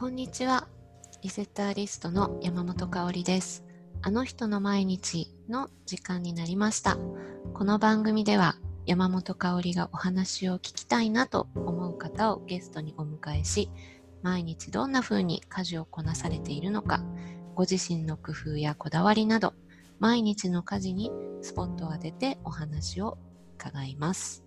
こんにちは。リセッターリストの山本香里です。あの人の毎日の時間になりました。この番組では山本香里がお話を聞きたいなと思う方をゲストにお迎えし、毎日どんな風に家事をこなされているのか、ご自身の工夫やこだわりなど、毎日の家事にスポットを当ててお話を伺います。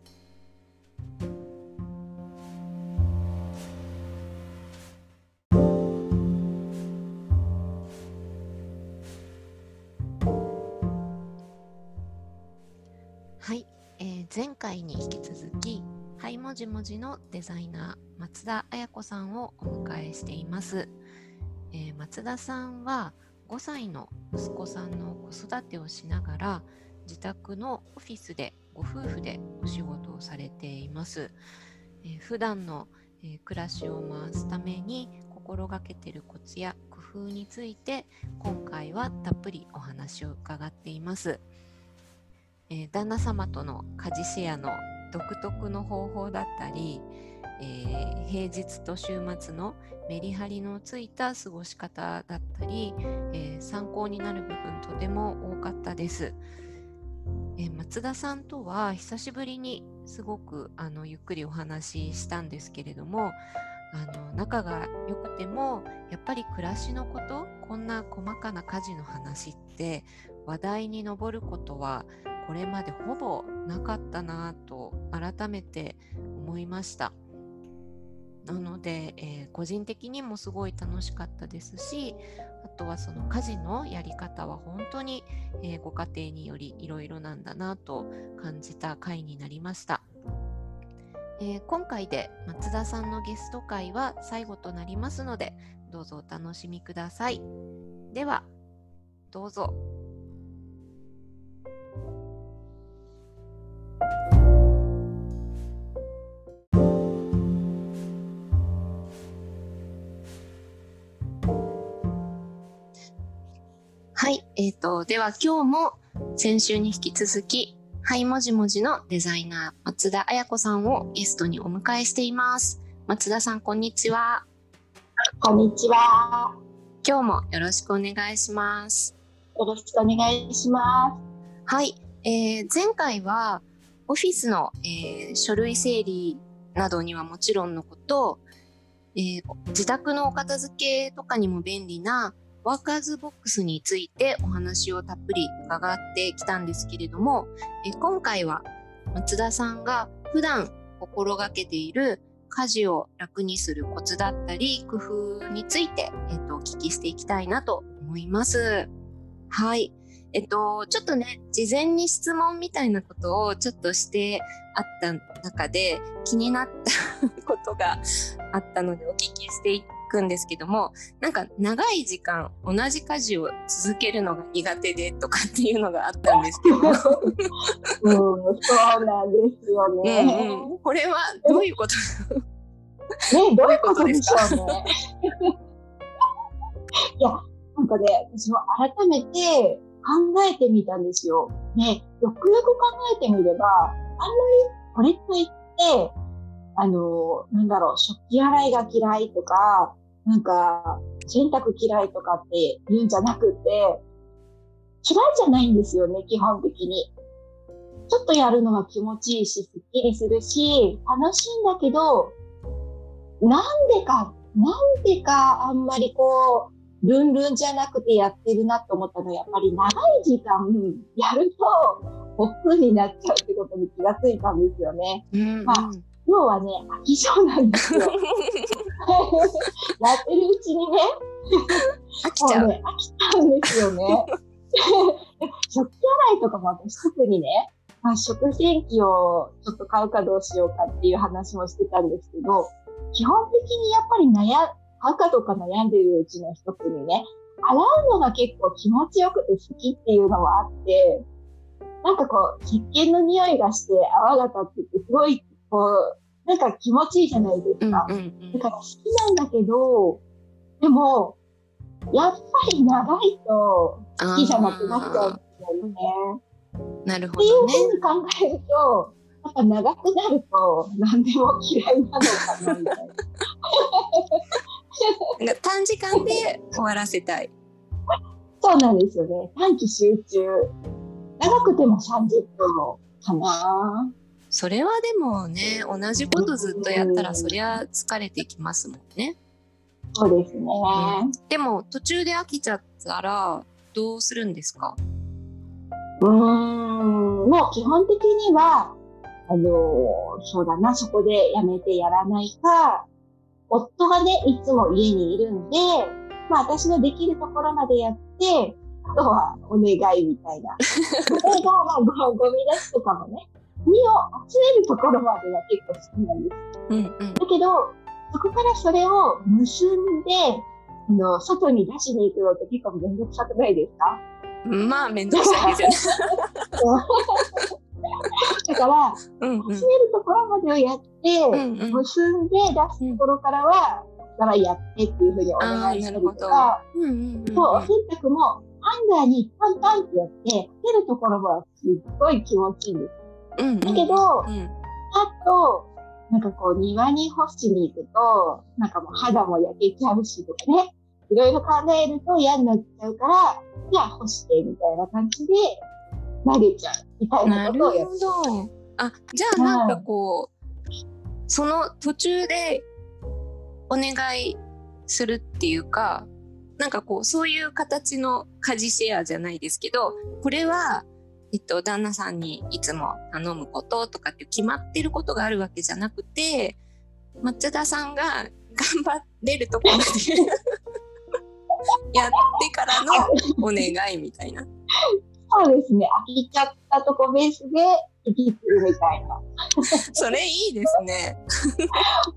回に引き続き、はいもじもじのデザイナー松田彩子さんをお迎えしています。えー、松田さんは5歳の息子さんの子育てをしながら自宅のオフィスでご夫婦でお仕事をされています。えー、普段の、えー、暮らしを回すために心がけているコツや工夫について今回はたっぷりお話を伺っています。えー、旦那様との家事シェアの独特の方法だったり、えー、平日と週末のメリハリのついた過ごし方だったり、えー、参考になる部分とても多かったです。え、松田さんとは久しぶりにすごくあのゆっくりお話ししたんですけれどもあの仲が良くてもやっぱり暮らしのことこんな細かな家事の話って話題に上ることはこれまでほぼなかったなと改めて思いました。なので、えー、個人的にもすごい楽しかったですしあとはその家事のやり方は本当に、えー、ご家庭によりいろいろなんだなと感じた回になりました、えー、今回で松田さんのゲスト会は最後となりますのでどうぞお楽しみください。ではどうぞ。はい、えーと、では今日も先週に引き続き、はいもじもじのデザイナー松田彩子さんをゲストにお迎えしています。松田さん、こんにちは。こんにちは。今日もよろしくお願いします。よろしくお願いします。はい、えー、前回はオフィスの、えー、書類整理などにはもちろんのこと、えー、自宅のお片付けとかにも便利なワーカーズボックスについてお話をたっぷり伺ってきたんですけれども、え今回は松田さんが普段心がけている家事を楽にするコツだったり工夫について、えっと、お聞きしていきたいなと思います。はい。えっと、ちょっとね、事前に質問みたいなことをちょっとしてあった中で気になったことがあったのでお聞きしていってくんですけどもなんか長い時間同じ家事を続けるのが苦手でとかっていうのがあったんですけど うん、そうなんですよね、うんうん、これはどういうこと？ね どういうことでしょうね いやなんかね私も改めて考えてみたんですよ。ね、よくよく考えてみれば、あんまりこれといって、あの、なんだろう、食器洗いが嫌いとか、なんか、洗濯嫌いとかって言うんじゃなくて、嫌いじゃないんですよね、基本的に。ちょっとやるのは気持ちいいし、すっきりするし、楽しいんだけど、なんでか、なんでかあんまりこう、ルンルンじゃなくてやってるなと思ったのは、やっぱり長い時間やると、ホップになっちゃうってことに気がついたんですよね。うんうん、まあ要はね、飽き性なんですよ。やってるうちにね、飽きちゃう。ね、飽きちゃうんですよね。食器洗いとかも私特にね、まあ、食洗機をちょっと買うかどうしようかっていう話もしてたんですけど、基本的にやっぱり悩、買うかどうか悩んでるうちの一つにね、洗うのが結構気持ちよくて好きっていうのもあって、なんかこう、石鹸の匂いがして泡が立っててすごいこう、なんか気持ちいいじゃないですか。うんうんうん、だから好きなんだけど、でも、やっぱり長いと好きじゃなくなっちゃうんですよね。なるほど、ね。っていうふうに考えると、やっぱ長くなると何でも嫌いなのかなみたい な。短時間で終わらせたい。そうなんですよね。短期集中。長くても30分かな。それはでもね、同じことずっとやったら、そりゃ疲れてきますもんね。そうですね。でも、途中で飽きちゃったら、どうするんですか？うーん、もう基本的には、あのそうだな、そこでやめてやらないか、夫がね、いつも家にいるんで、まあ私のできるところまでやって、あとはお願いみたいな。例えば、まあゴ、ゴミ出しとかもね、ゴミを集めるところまでは結構好きなんです。うんうん、だけど、そこからそれを結んで、あの、外に出しに行くのって結構めんどくさくないですか？まあ、めんどくさいですよね。だから、うんうん、集めるところまでをやって、うんうん、結んで出すところからは、からやってっていうふうにお願いしたりとか、そう、お洗濯もハンガーにパンパンってやって、出るところはすっごい気持ちいいんです。うんうん、だけど、うん、あと、なんかこう庭に干しに行くと、なんかもう肌も焼けちゃうしとかね、いろいろ考えると嫌になっちゃうから、じゃあ干してみたいな感じで投げちゃうみたいなことをやってあ、じゃあなんかこう、その途中でお願いするっていうか、なんかこう、そういう形の家事シェアじゃないですけど、これは、えっと、旦那さんにいつも頼むこととかって決まってることがあるわけじゃなくて、松田さんが 頑張れるところでやってからのお願いみたいな。そうですね。飽きちゃったとこベースで息するみたいな。それいいですね。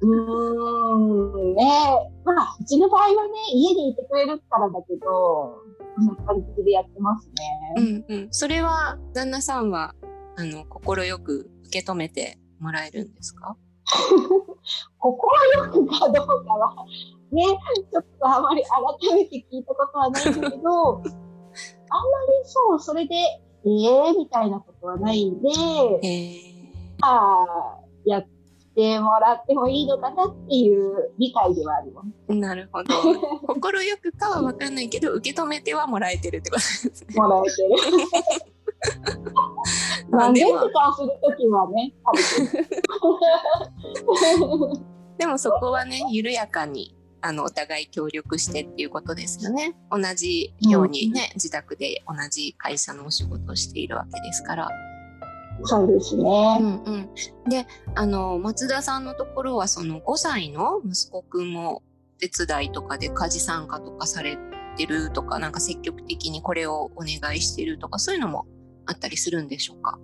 うーん、ねまあ、うちの場合はね、家にいてくれるからだけど、こんな感じでやってますね。うんうん。それは、旦那さんは、あの、快く受け止めてもらえるんですか？快くかどうかは、ね、ちょっとあまり改めて聞いたことはないんだけど、あんまりそう、それで、ええー、みたいなことはないんで、えー、ああ、やってもらってもいいのかなっていう理解ではあります。なるほど。心よくかは分かんないけど、受け止めてはもらえてるってことですね。もらえてる。何でとかするときはね、でもそこはね、緩やかにあのお互い協力してっていうことですよね。同じようにね、うん、自宅で同じ会社のお仕事をしているわけですから。そうですね。うんうん、であの松田さんのところはその5歳の息子くんも手伝いとかで家事参加とかされてるとかなんか積極的にこれをお願いしてるとかそういうのもあったりするんでしょうか？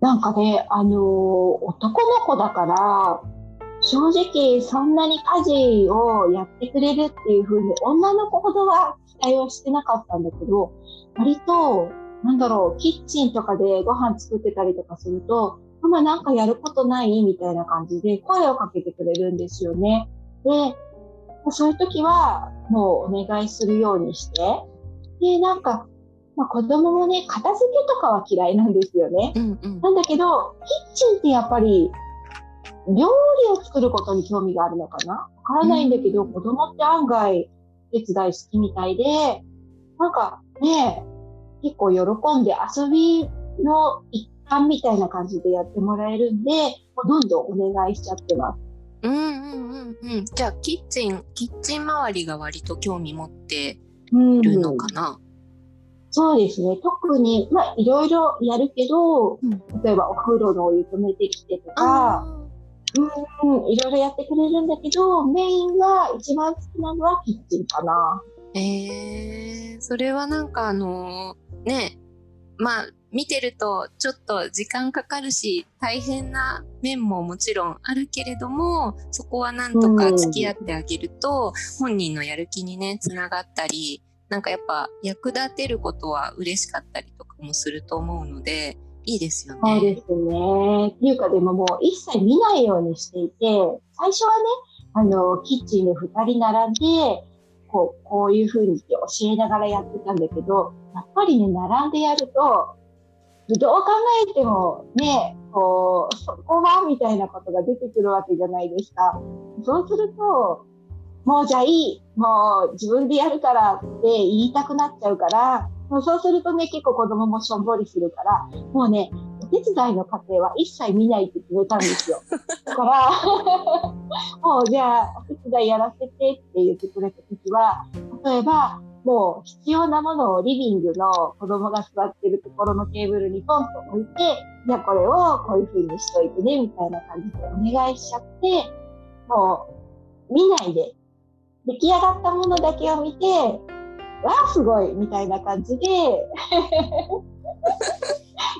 なんかね、あのー、男の子だから正直そんなに家事をやってくれるっていう風に女の子ほどは期待はしてなかったんだけど、割と、なんだろう、キッチンとかでご飯作ってたりとかすると、ママなんかやることないみたいな感じで声をかけてくれるんですよね。で、そういう時はもうお願いするようにして、で、なんか、まあ、子供もね、片付けとかは嫌いなんですよね。うんうん、なんだけど、キッチンってやっぱり料理を作ることに興味があるのかな？わからないんだけど、うん、子供って案外手伝い好きみたいで、なんかね、結構喜んで遊びの一環みたいな感じでやってもらえるんで、どんどんお願いしちゃってます。うんうんうんうん。じゃあ、キッチン、キッチン周りが割と興味持ってるのかな、うん、そうですね。特に、まあ、いろいろやるけど、うん、例えばお風呂のお湯止めてきてとか、うん、いろいろやってくれるんだけど、メインが一番好きなのはキッチンかな。えー、それはなんかあのー、ね、まあ、見てるとちょっと時間かかるし、大変な面ももちろんあるけれども、そこはなんとか付き合ってあげると、うん、本人のやる気にね、つながったり、なんかやっぱ役立てることは嬉しかったりとかもすると思うので、いいですよね。そうですね。っていうかでももう一切見ないようにしていて、最初はね、あの、キッチンで二人並んで、こう、こういうふうに教えながらやってたんだけど、やっぱりね、並んでやると、どう考えてもね、こう、そこはみたいなことが出てくるわけじゃないですか。そうすると、もうじゃあいい、もう自分でやるからって言いたくなっちゃうから、もうそうするとね、結構子供もしょんぼりするから、もうね、お手伝いの過程は一切見ないって決めたんですよ。だから、もうじゃあお手伝いやらせてって言ってくれた時は、例えば、もう必要なものをリビングの子供が座ってるところのテーブルにポンと置いて、じゃあこれをこういう風にしといてね、みたいな感じでお願いしちゃって、もう見ないで、出来上がったものだけを見て、わあ、すごいみたいな感じで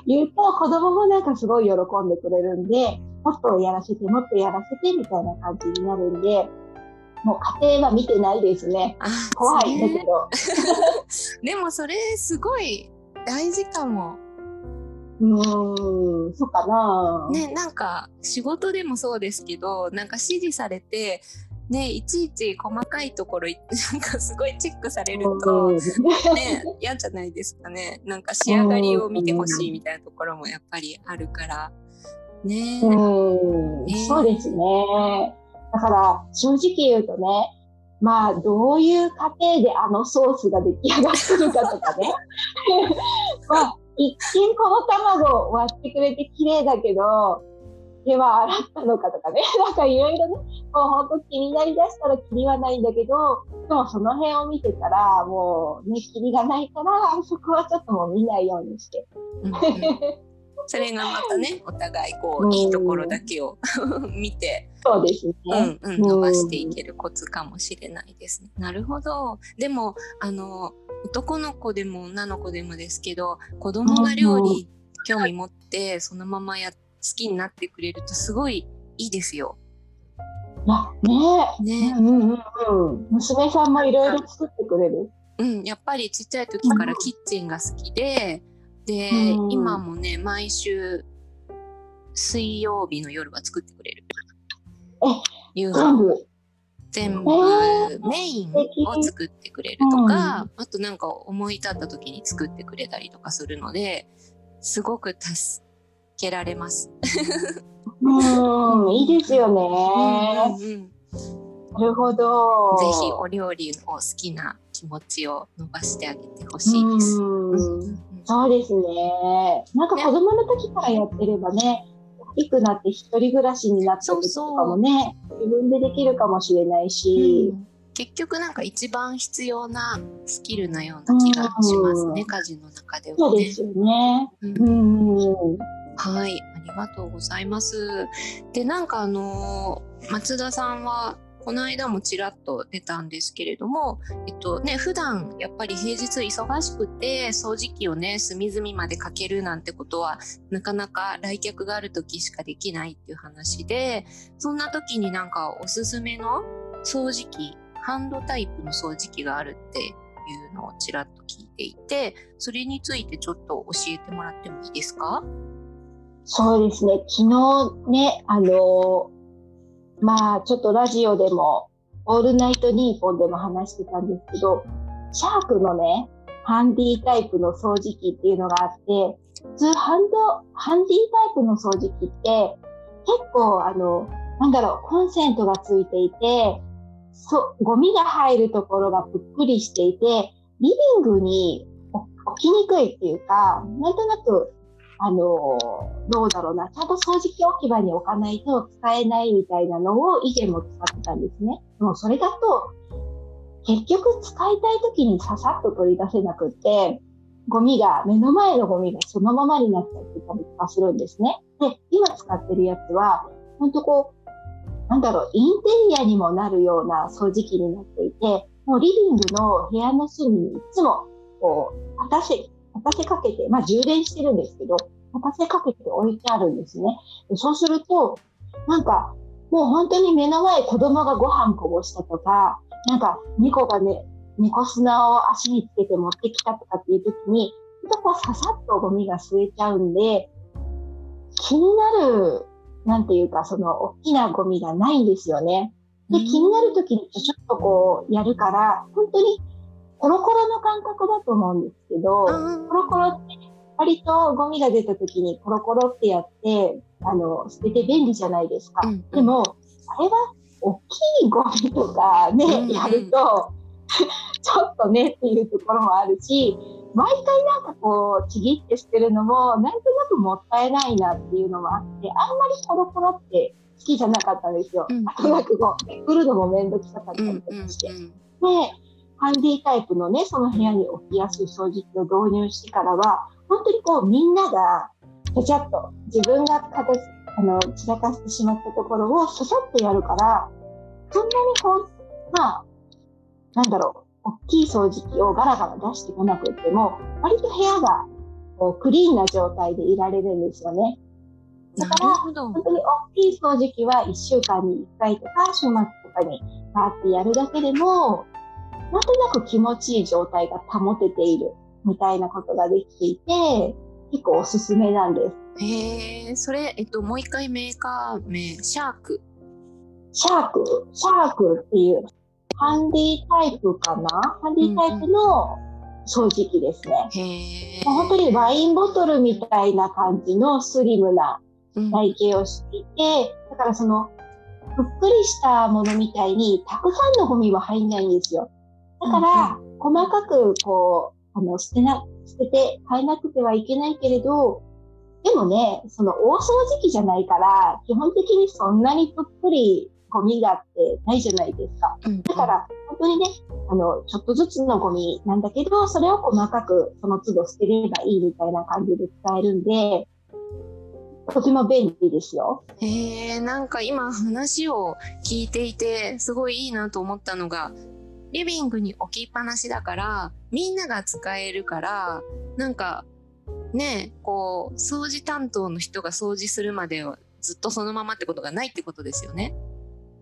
言うと子供もなんかすごい喜んでくれるんで、もっとやらせて、もっとやらせてみたいな感じになるんで、もう家庭は見てないですね。怖いんだけど。でもそれすごい大事かも。うん、そうかな。ね、なんか仕事でもそうですけど、なんか指示されて、ね、いちいち細かいところ なんかすごいチェックされると、ね、嫌じゃないですかね。なんか仕上がりを見てほしいみたいなところもやっぱりあるから。ね、うん、そうですね。だから正直言うとねまあどういう過程であのソースが出来上がってるかとかね。まあ一見この卵割ってくれて綺麗だけど手は洗ったのかとかね、なんかいろいろね、もう本当気になりだしたら気にはないんだけど、でもその辺を見てたら、もうね、気にがないから、そこはちょっともう見ないようにして。うんうん、それがまたね、お互いこう、いいところだけを見て、そうですね。うんうん、伸ばしていけるコツかもしれないですね。なるほど。でも、あの、男の子でも女の子でもですけど、子供が料理興味持って、そのままやっきになってくれるとすごいいいですよ。あね。ね、うんうんうん、娘さんもいろいろ作ってくれる。うん、やっぱりちっちゃい時からキッチンが好きで、で、うん、今もね、毎週水曜日の夜は作ってくれる。夕飯。全部。メインを作ってくれるとか、うん、あとなんか思い立った時に作ってくれたりとかするのですごく助けられます。うん、いいですよね。うんうん、なるほど。ぜひお料理を好きな気持ちを伸ばしてあげてほしいです。そうですね。なんか子供の時からやってればね、大きくなって一人暮らしになった時とかもね自分でできるかもしれないし、うん、結局なんか一番必要なスキルなような気がしますね、家事の中では、ね、そうですよね。うん、うんはい、ありがとうございます。で、なんかあの松田さんはこの間もちらっと出たんですけれども、えっとね、普段やっぱり平日忙しくて掃除機をね、隅々までかけるなんてことはなかなか来客がある時しかできないっていう話で、そんな時になんかおすすめの掃除機、ハンドタイプの掃除機があるっていうのをちらっと聞いていて、それについてちょっと教えてもらってもいいですか？そうですね。昨日ね、あのまあ、ちょっとラジオでも、オールナイトニーポンでも話してたんですけど、シャークのね、ハンディタイプの掃除機っていうのがあって、普通ハンド、ハンディタイプの掃除機って、結構あの、なんだろう、コンセントがついていて、そう、ゴミが入るところがぷっくりしていて、リビングに置きにくいっていうか、なんとなくあの、どうだろうな、ちゃんと掃除機置き場に置かないと使えないみたいなのを以前も使ってたんですね。もうそれだと、結局使いたい時にささっと取り出せなくって、ゴミが、目の前のゴミがそのままになっちゃってたりとかするんですね。で、今使ってるやつは、ほんとこう、なんだろう、インテリアにもなるような掃除機になっていて、もうリビングの部屋の隅にいつも、こう、立たせ、立たせかけて、まあ充電してるんですけど、立たせかけて置いてあるんですね。そうすると、なんか、もう本当に目の前子供がご飯こぼしたとか、なんか猫がね、猫砂を足につけて持ってきたとかっていう時に、ちょっとこうささっとゴミが吸えちゃうんで、気になる、なんていうか、その大きなゴミがないんですよね。で、気になる時にちょっとこうやるから、本当にコロコロの感覚だと思うんですけど、コロコロって割とゴミが出た時にコロコロってやって、あの、捨てて便利じゃないですか。うんうん、でも、あれは大きいゴミとかね、うんうんやると、ちょっとねっていうところもあるし、毎回なんかこう、ちぎって捨てるのも、なんとなくもったいないなっていうのもあって、あんまりコロコロって好きじゃなかったんですよ。うんあとなくこう、めくるのもめんどくさかったりうんうんとかして。うんで、ハンディタイプのね、その部屋に置きやすい掃除機を導入してからは、本当にこう、みんなが、ちゃちゃっと自分が片付あの、散らかしてしまったところをささっとやるから、そんなにこう、まあ、なんだろう、大きい掃除機をガラガラ出してこなくっても、割と部屋がこうクリーンな状態でいられるんですよね。だから。本当に大きい掃除機は1週間に1回とか週末とかにバーってやるだけでも、なんとなく気持ちいい状態が保てているみたいなことができていて、結構おすすめなんです。へえ、それ、えっと、もう一回メーカー名、シャーク。シャーク、シャークっていうハンディタイプかな？ハンディタイプの掃除機ですね。へえ。もう本当にワインボトルみたいな感じのスリムなうん体型をしていて、だからその、ぷっくりしたものみたいに、たくさんのゴミは入んないんですよ。だから、細かく、こう、あの、捨てな、捨てて変えなくてはいけないけれど、でもね、その大掃除機じゃないから、基本的にそんなにぷっくりゴミがあってないじゃないですか。うんだから、本当にね、あの、ちょっとずつのゴミなんだけど、それを細かくその都度捨てればいいみたいな感じで使えるんで、とても便利ですよ。へえ、なんか今話を聞いていて、すごいいいなと思ったのが、リビングに置きっぱなしだから、みんなが使えるから、なんか、ね、こう、掃除担当の人が掃除するまではずっとそのままってことがないってことですよね。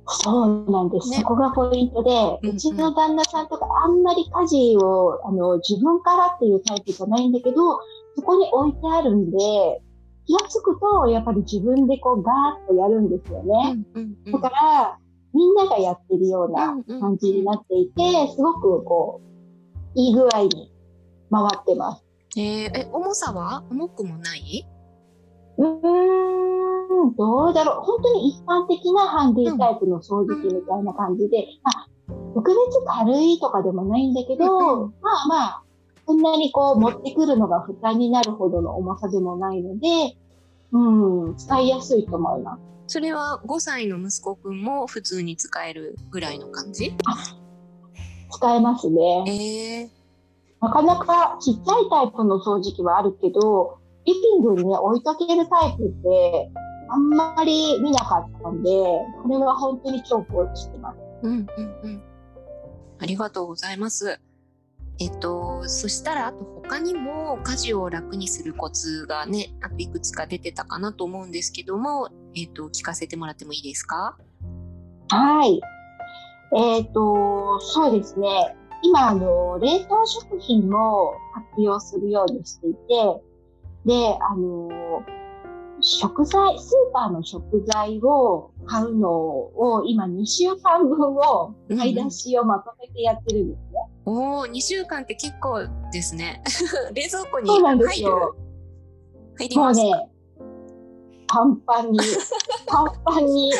そうなんです。ねそこがポイントで、うんうんうちの旦那さんとかあんまり家事を、あの、自分からっていうタイプじゃないんだけど、そこに置いてあるんで、気がつくと、やっぱり自分でこうガーッとやるんですよね。だから、みんながやってるような感じになっていて、すごくこう、いい具合に回ってます。えーえ、重さは？重くもない？うーん、どうだろう。本当に一般的なハンディタイプの掃除機みたいな感じで、まあ、特別軽いとかでもないんだけど、まあまあ、そんなにこう持ってくるのが負担になるほどの重さでもないので、うん、使いやすいと思います。それは5歳の息子くんも普通に使えるぐらいの感じ？使えますね。えー、なかなかちっちゃいタイプの掃除機はあるけど、リビングにね、置いとけるタイプって、あんまり見なかったんで、これは本当に重宝してます。うんうんうん。ありがとうございます。えっと、そしたら、あと他にも家事を楽にするコツがね、あといくつか出てたかなと思うんですけども、えっと、聞かせてもらってもいいですか？はい。えっ、と、そうですね。今、あの、冷凍食品も活用するようにしていて、で、あの、食材、スーパーの食材を買うのを、今2週間分を買い出しをまとめてやってるんですね。おお、2週間って結構ですね。冷蔵庫にそうなんで入るすよ。入りますか、もうね、パンパンに、パンパンに。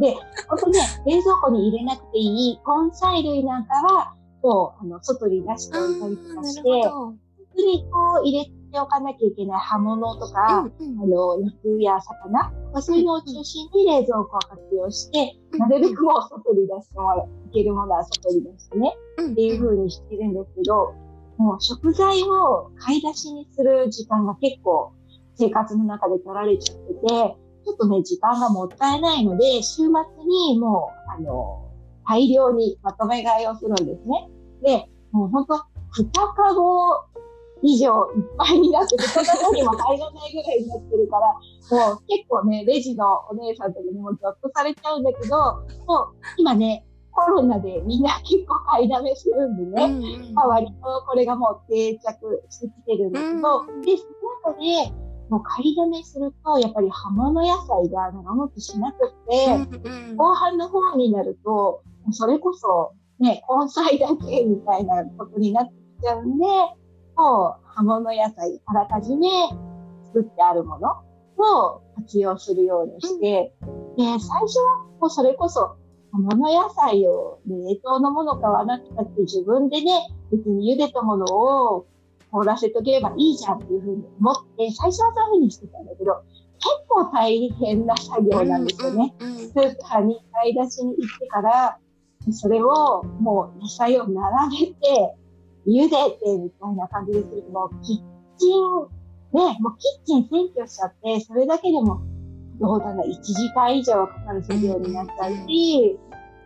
で、本当ね、冷蔵庫に入れなくていい根菜類なんかは、もう、あの、外に出してあおいたりとかして、ほ本当にこう入れておかなきゃいけない刃物とど。か、うんうんあの、肉や魚、まあ、そういうのを中心に冷蔵庫を活用して、うんなるべくもう外に出してもらう、いけるものは外に出してね、うんっていう風にしてるんですけど、もう食材を買い出しにする時間が結構生活の中で取られちゃってて、ちょっとね、時間がもったいないので、週末にもう、あの、大量にまとめ買いをするんですね。で、もう本当二カゴ以上いっぱいになってて、その中にも入らないぐらいになってるから、もう結構ね、レジのお姉さんとかにもゾッとされちゃうんだけど、もう今ね、コロナでみんな結構買いだめするんでね、うんうんまあ、割とこれがもう定着してきてるんだけど、うんで、その中で、もう買いだめすると、やっぱり葉物野菜が長持ちしなくって、うんうん。後半の方になると、それこそ、ね、根菜だけみたいなことになってきちゃうんで、もう葉物野菜、あらかじめ作ってあるものを活用するようにして、で、最初はもうそれこそ、葉物野菜を冷凍のもの買わなくたって自分でね、別に茹でたものを凍らせとければいいじゃんっていうふうに思って、最初はそういうふうにしてたんだけど、結構大変な作業なんですよね。うんうんうん、スーパーに買い出しに行ってから、それをもう野菜を並べて、茹でてみたいな感じですると、もうキッチン、ね、もうキッチン占拠しちゃって、それだけでも、どうだろう、1時間以上かかる作業になっちゃうし、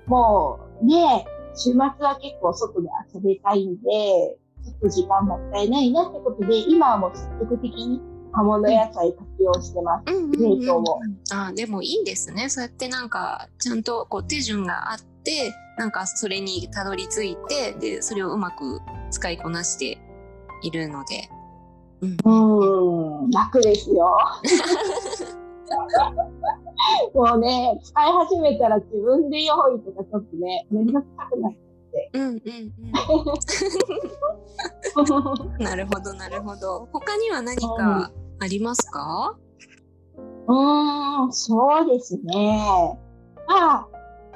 もうね、週末は結構外で遊びたいんで、ちょっと時間もったいないなってことで、今はもう積極的に葉物野菜活用してます。冷凍も。あでもいいですね。そうやってなんか、ちゃんとこう手順があって、なんかそれにたどり着いて、で、それをうまく使いこなしているので。うん、うん楽ですよ。もうね、使い始めたら自分で用意とかちょっとね、めんどくさくなっちゃうんうんうん。なるほど、なるほど。他には何かありますか、うん、ん、そうですね。まあ、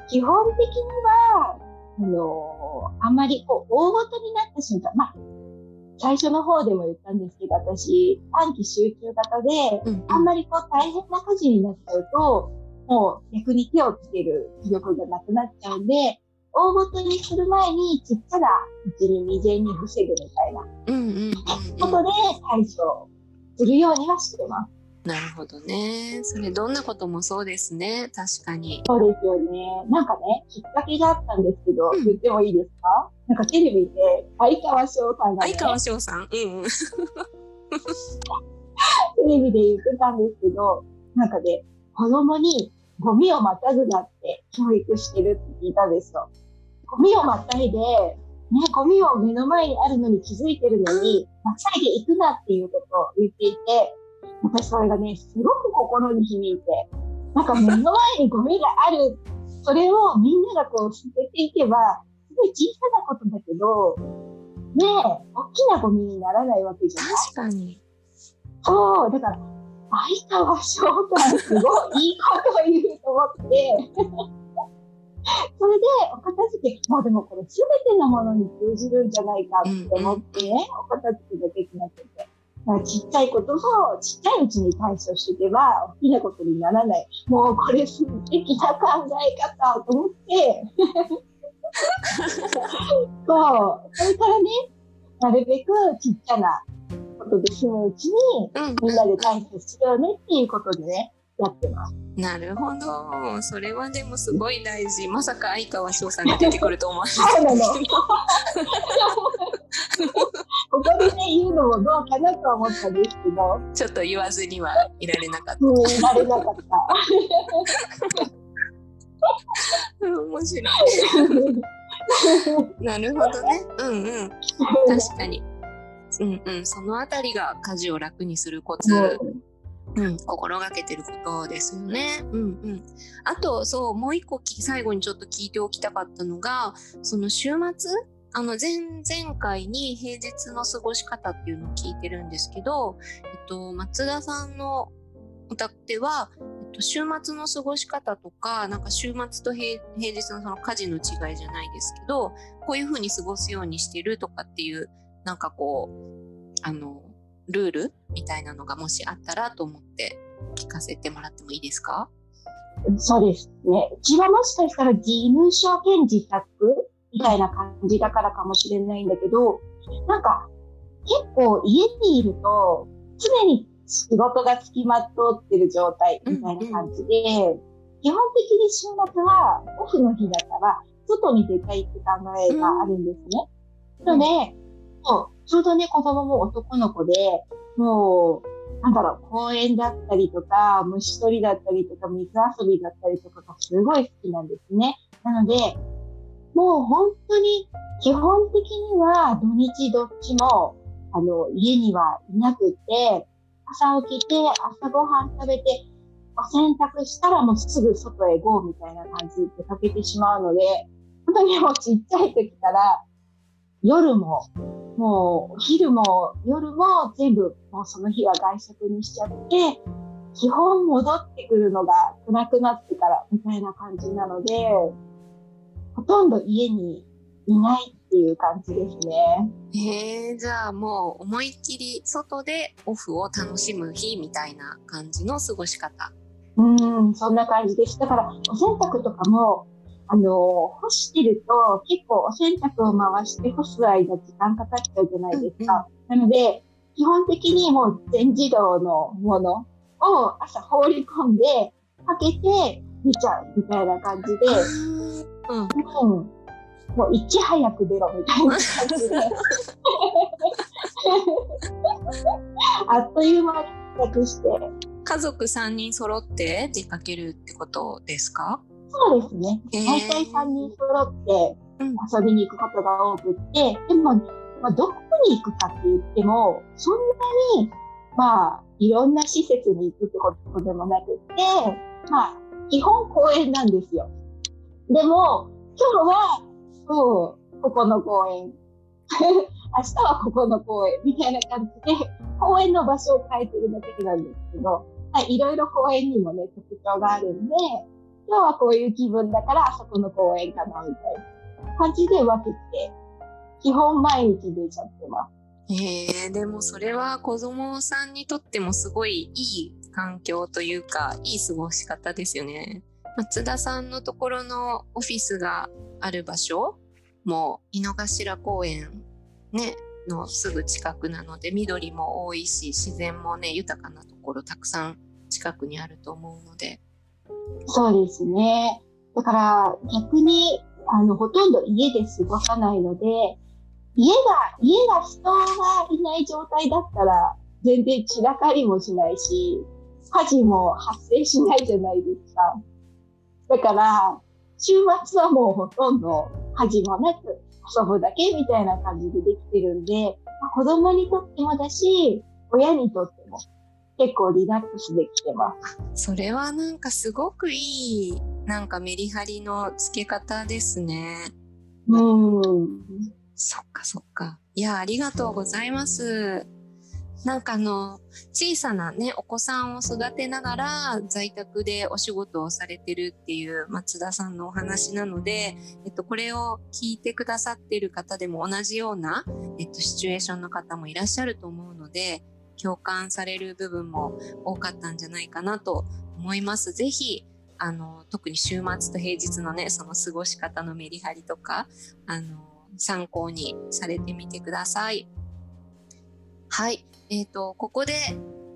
基本的には、あのあんまりこう、大ごとになった瞬間、まあ、最初の方でも言ったんですけど、私、短期集中型で、うん、あんまりこう大変な家事になっちゃうと、もう逆に手をつける気力がなくなっちゃうんで、大ごとにする前にちっちゃなうちに未然に防ぐみたいなことで対処するようにはしてます。なるほどね。それどんなこともそうですね。確かに。そうですよね。なんかね、きっかけがあったんですけど、うん、言ってもいいですかなんかテレビで相川翔さんが、ね、相川翔さんうん。テレビで言ってたんですけど、なんかね、子供にゴミをまたぐなって教育してるって聞いたんですよ。ゴミをまたいで、ね、ゴミを目の前にあるのに気づいてるのに、またいで行くなっていうことを言っていて、私それがね、すごく心に響いて、なんか目の前にゴミがある、それをみんながこう捨てていけば、すごい小さなことだけど、ねえ、大きなゴミにならないわけじゃない？確かに。そう、だから、相川翔太すごいいいこと言うと思って、それで、お片付け、もうでもこれ全てのものに通じるんじゃないかって思ってね、お片付けができなくて。ちっちゃいことをちっちゃいうちに対処していけば、大きなことにならない。もうこれ素敵な考え方と思って、そう、それからね、なるべくちっちゃなことで済むうちに、みんなで対処しようねっていうことでね、やってます。なるほど。それはでもすごい大事。まさか相川翔さんが出てくると思わなかった。ここでね、言うのもどうかなと思ったんですけど。ちょっと言わずにはいられなかった。うん、いられなかった。面白い。なるほどね。うんうん。確かに。うんうん。そのあたりが家事を楽にするコツ。うん、心がけてることですよね。うんうん。あと、そう、もう一個最後にちょっと聞いておきたかったのが、その週末あの前々回に平日の過ごし方っていうのを聞いてるんですけど、えっと、松田さんのお宅では、えっと、週末の過ごし方とか、なんか週末と平日のその家事の違いじゃないですけど、こういうふうに過ごすようにしてるとかっていう、なんかこう、あの、ルールみたいなのがもしあったらと思って聞かせてもらってもいいですか？そうですね。うちはもしかしたら事務所兼自宅みたいな感じだからかもしれないんだけど、なんか結構家にいると常に仕事が付きまとってる状態みたいな感じで、うんうん、基本的に週末はオフの日だから外に出たいって考えがあるんですね。うん、なので、もうちょうどね、子供も男の子で、もう、なんだろう、公園だったりとか、虫取りだったりとか、水遊びだったりとかがすごい好きなんですね。なので、もう本当に基本的には土日どっちも、あの、家にはいなくて、朝起きて、朝ごはん食べて、お洗濯したらもうすぐ外へ行こうみたいな感じでかけてしまうので、本当にもうちっちゃい時から夜も、もうお昼も夜も全部もうその日は外食にしちゃって、基本戻ってくるのが暗くなってからみたいな感じなので、ほとんど家にいないっていう感じですね。へえじゃあもう思いっきり外でオフを楽しむ日みたいな感じの過ごし方。うん、そんな感じです。だから、お洗濯とかも、あの、干してると結構お洗濯を回して干す間時間かかっちゃうじゃないですか。なので、基本的にもう全自動のものを朝放り込んで、かけて見ちゃうみたいな感じで、うん、うん、もういち早く出ろみたいな感じで あっという間に帰宅して。家族3人揃って出かけるってことですか？そうですね。大体3人揃って遊びに行くことが多くって、でも、まあ、どこに行くかって言っても、そんなに、まあ、いろんな施設に行くってことでもなくて、まあ、基本公園なんですよ。でも、今日はうん、ここの公園。明日はここの公園みたいな感じで、公園の場所を変えてるだけなんですけど、はい、いろいろ公園にもね、特徴があるんで、今日はこういう気分だからあそこの公園かな、みたいな感じで分けて、基本毎日出ちゃってます。えー、でもそれは子供さんにとってもすごいいい環境というか、いい過ごし方ですよね。松田さんのところのオフィスがある場所も井の頭公園、ね、のすぐ近くなので緑も多いし自然もね豊かなところたくさん近くにあると思うのでそうですねだから逆にあのほとんど家で過ごさないので家が家が人がいない状態だったら全然散らかりもしないし火事も発生しないじゃないですか。だから、週末はもうほとんど恥もなく遊ぶだけみたいな感じでできてるんで、子供にとってもだし、親にとっ結構リラックスできてます。それはなんかすごくいい、なんかメリハリの付け方ですね。うん。そっかそっか。いや、ありがとうございます。なんかあの小さなねお子さんを育てながら在宅でお仕事をされてるっていう松田さんのお話なので、えっと、これを聞いてくださってる方でも同じような、えっと、シチュエーションの方もいらっしゃると思うので共感される部分も多かったんじゃないかなと思います。ぜひあの特に週末と平日のねその過ごし方のメリハリとかあの参考にされてみてください。はい。え、ー、と、ここで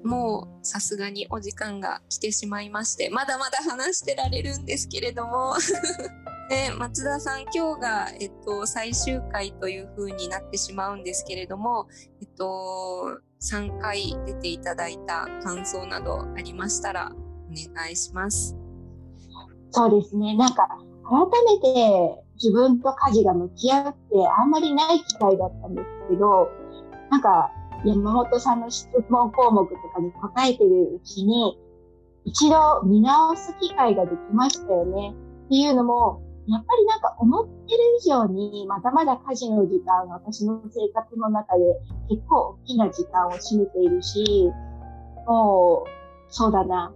もうさすがにお時間が来てしまいまして、まだまだ話してられるんですけれどもで 松田さん、今日が、えっと、最終回という風になってしまうんですけれども、えっと、3回出ていただいた感想などありましたらお願いします。そうですね。なんか、改めて自分と家事が向き合ってあんまりない機会だったんですけど、なんか、山本さんの質問項目とかに答えてるうちに、一度見直す機会ができましたよね。っていうのも、やっぱりなんか思ってる以上に、まだまだ家事の時間、私の生活の中で結構大きな時間を占めているし、もう、そうだな。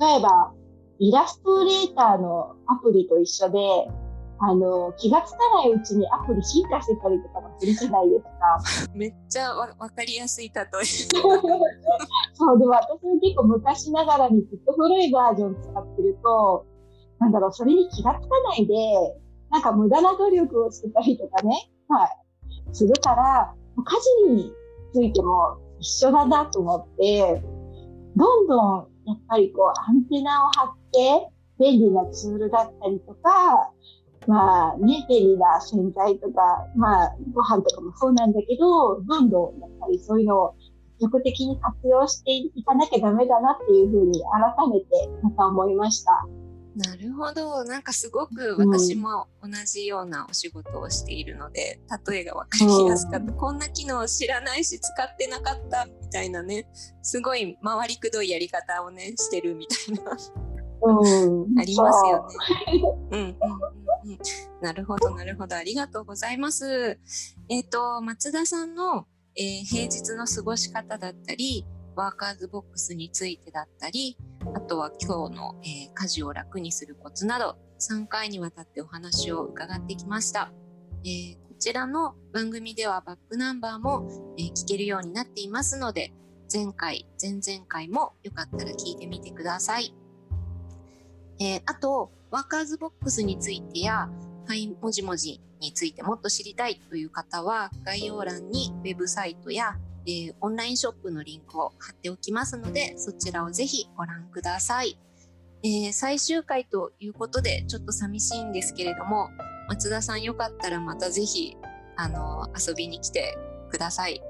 例えば、イラストレーターのアプリと一緒で、あの、気がつかないうちにアプリ進化してたりとかもするじゃないですか。めっちゃわかりやすい例え。そう、でも私も結構昔ながらにずっと古いバージョン使ってると、なんだろう、それに気がつかないで、なんか無駄な努力をしてたりとかね、はい、するから、家事についても一緒だなと思って、どんどんやっぱりこうアンテナを張って、便利なツールだったりとか、まあね、便利な洗剤とか、まあご飯とかもそうなんだけど、どんどんやっぱりそういうのを積極的に活用していかなきゃダメだなっていうふうに改めてまた思いました。なるほど。なんかすごく私も同じようなお仕事をしているので、うん、例えが分かりやすかった、こんな機能知らないし使ってなかったみたいなね、すごい回りくどいやり方をね、してるみたいな。うん、ありますよね。うんうんうん、なるほどなるほどありがとうございます。えっ、ー、と松田さんの、えー、平日の過ごし方だったりワーカーズボックスについてだったりあとは今日の、えー、家事を楽にするコツなど3回にわたってお話を伺ってきました。えー、こちらの番組ではバックナンバーも、えー、聞けるようになっていますので、前回、前々回もよかったら聞いてみてください。え、あと、ワーカーズボックスについてや、はい、もじもじについてもっと知りたいという方は、概要欄にウェブサイトや、えー、オンラインショップのリンクを貼っておきますので、そちらをぜひご覧ください。えー、最終回ということで、ちょっと寂しいんですけれども、松田さんよかったらまたぜひ、あの、遊びに来てください。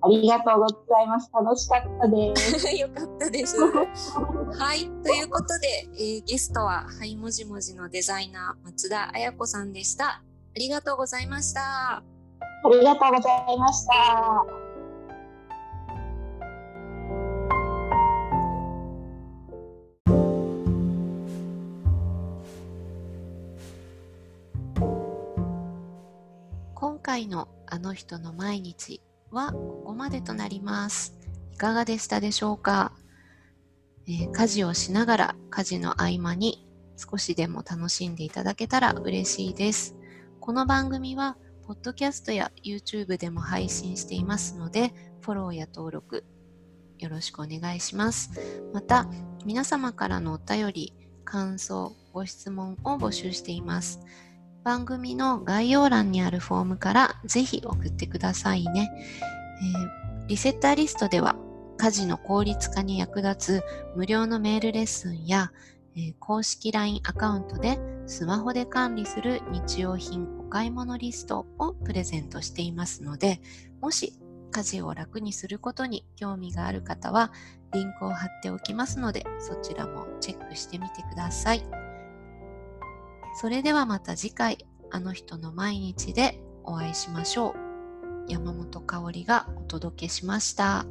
ありがとうございます。楽しかったです。よかったです。はい。ということで、えー、ゲストは、はいもじもじのデザイナー、松田彩子さんでした。ありがとうございました。ありがとうございました。回のあの人の毎日はここまでとなります。いかがでしたでしょうか、えー、家事をしながら家事の合間に少しでも楽しんでいただけたら嬉しいです。この番組は、ポッドキャストや YouTube でも配信していますので、フォローや登録よろしくお願いします。また、皆様からのお便り、感想、ご質問を募集しています。番組の概要欄にあるフォームからぜひ送ってくださいね。えー、リセッターリストでは家事の効率化に役立つ無料のメールレッスンや、えー、公式 LINE アカウントでスマホで管理する日用品お買い物リストをプレゼントしていますので、もし家事を楽にすることに興味がある方はリンクを貼っておきますのでそちらもチェックしてみてください。それではまた次回、あの人の毎日でお会いしましょう。山本香里がお届けしました。